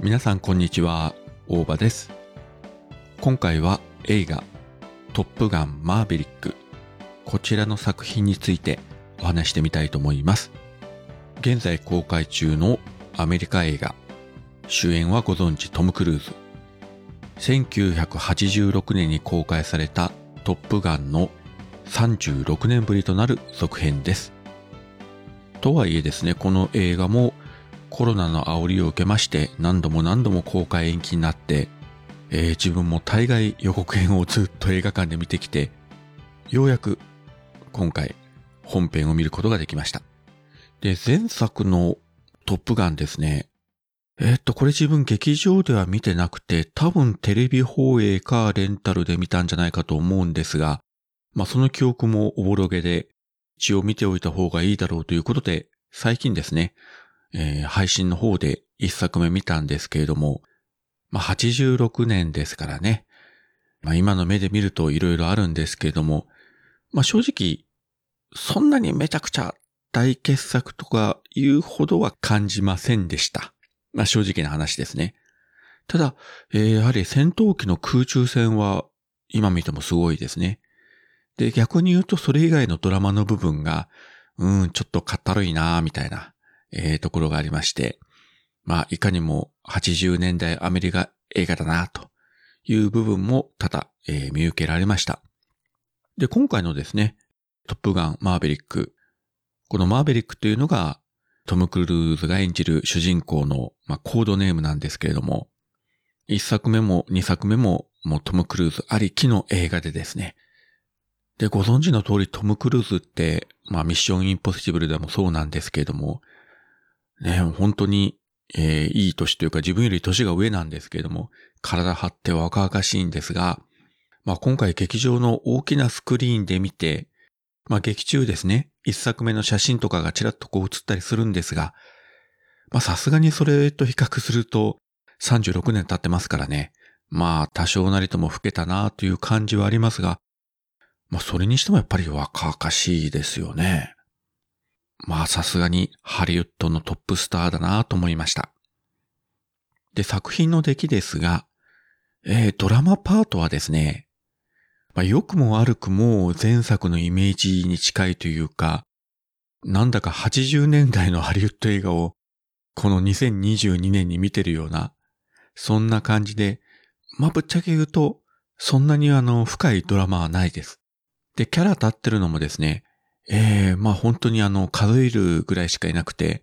皆さんこんにちは、大場です。今回は映画トップガンマーヴェリックこちらの作品についてお話してみたいと思います。現在公開中のアメリカ映画主演はご存知トム・クルーズ1986年に公開されたトップガンの36年ぶりとなる続編です。とはいえですね、この映画もコロナの煽りを受けまして何度も何度も公開延期になって、えー自分も大概予告編をずっと映画館で見てきて、ようやく今回本編を見ることができました。で、前作のトップガンですね。えーっと、これ自分劇場では見てなくて、多分テレビ放映かレンタルで見たんじゃないかと思うんですが、まあその記憶もおぼろげで、一応見ておいた方がいいだろうということで、最近ですね、えー配信の方で一作目見たんですけれども、まあ86年ですからね、まあ今の目で見ると色々あるんですけれども、まあ正直、そんなにめちゃくちゃ大傑作とかいうほどは感じませんでした。まあ正直な話ですね。ただ、えーやはり戦闘機の空中戦は今見てもすごいですね。で、逆に言うとそれ以外のドラマの部分が、うん、ちょっとかったるいなみたいな、えーところがありまして、まあ、いかにも80年代アメリカ映画だなという部分も多々、えー見受けられました。で、今回のですね、トップガンマーベリック。このマーベリックというのが、トム・クルーズが演じる主人公の、まあ、コードネームなんですけれども、一作目も二作目ももうトム・クルーズありきの映画でですね。で、ご存知の通りトム・クルーズって、まあミッション・インポッシブルでもそうなんですけれども、ね、本当に、えーいい年というか自分より年が上なんですけれども、体張って若々しいんですが、まあ今回劇場の大きなスクリーンで見て、まあ劇中ですね、一作目の写真とかがちらっとこう映ったりするんですが、まあさすがにそれと比較すると36年経ってますからね。まあ多少なりとも老けたなという感じはありますが、まあそれにしてもやっぱり若々しいですよね。まあさすがにハリウッドのトップスターだなと思いました。で、作品の出来ですが、えードラマパートはですね、まあ良くも悪くも前作のイメージに近いというか、なんだか80年代のハリウッド映画をこの2022年に見てるような、そんな感じで、まあぶっちゃけ言うと、そんなにあの深いドラマはないです。で、キャラ立ってるのもですね、ええまあ本当にあの数えるぐらいしかいなくて、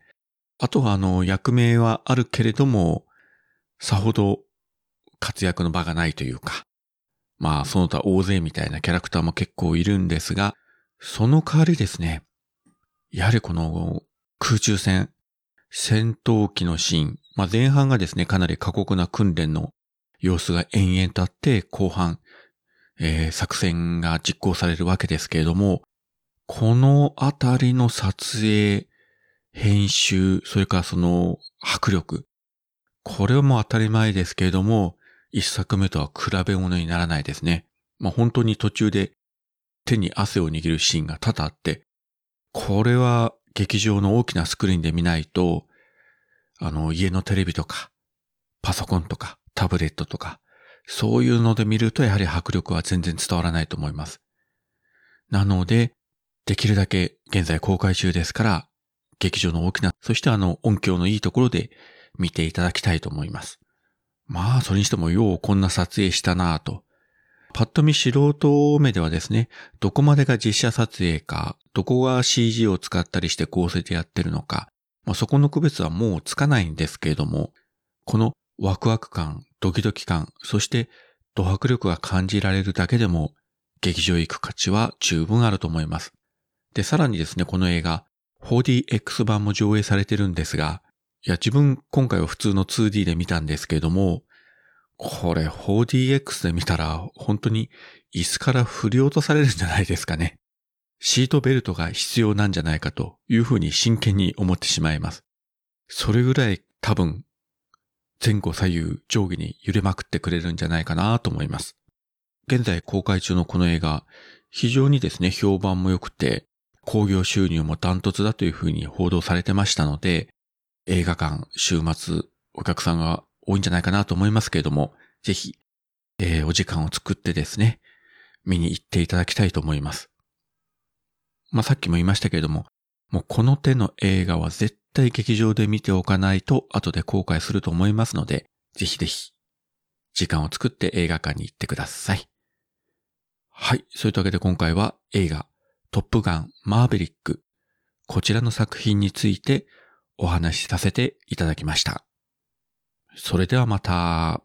あとはあの役名はあるけれども、さほど活躍の場がないというか、まあその他大勢みたいなキャラクターも結構いるんですが、その代わりですね、やはりこの空中戦、戦闘機のシーン、まあ前半がですね、かなり過酷な訓練の様子が延々とあって、後半、えー作戦が実行されるわけですけれども、このあたりの撮影、編集、それからその迫力。これはもう当たり前ですけれども、一作目とは比べ物にならないですね。まあ本当に途中で手に汗を握るシーンが多々あって、これは劇場の大きなスクリーンで見ないと、あの家のテレビとか、パソコンとか、タブレットとか、そういうので見るとやはり迫力は全然伝わらないと思います。なので、できるだけ現在公開中ですから、劇場の大きな、そしてあの音響のいいところで見ていただきたいと思います。まあ、それにしてもようこんな撮影したなぁと。パッと見素人目ではですね、どこまでが実写撮影か、どこが CG を使ったりして構成でやってるのか、まあ、そこの区別はもうつかないんですけれども、このワクワク感、ドキドキ感、そしてド迫力が感じられるだけでも、劇場へ行く価値は十分あると思います。で、さらにですね、この映画、4DX 版も上映されてるんですが、いや、自分今回は普通の 2D で見たんですけれども、これ 4DX で見たら本当に椅子から振り落とされるんじゃないですかね。シートベルトが必要なんじゃないかというふうに真剣に思ってしまいます。それぐらい多分前後左右上下に揺れまくってくれるんじゃないかなと思います。現在公開中のこの映画、非常にですね、評判も良くて、興行収入もダントツだというふうに報道されてましたので、映画館、週末、お客さんが多いんじゃないかなと思いますけれども、ぜひ、えー、お時間を作ってですね、見に行っていただきたいと思います。まあ、さっきも言いましたけれども、もうこの手の映画は絶対劇場で見ておかないと後で後悔すると思いますので、ぜひぜひ、時間を作って映画館に行ってください。はい。そういうわけで今回は映画、トップガンマーベリック、こちらの作品についてお話しさせていただきました。それではまた。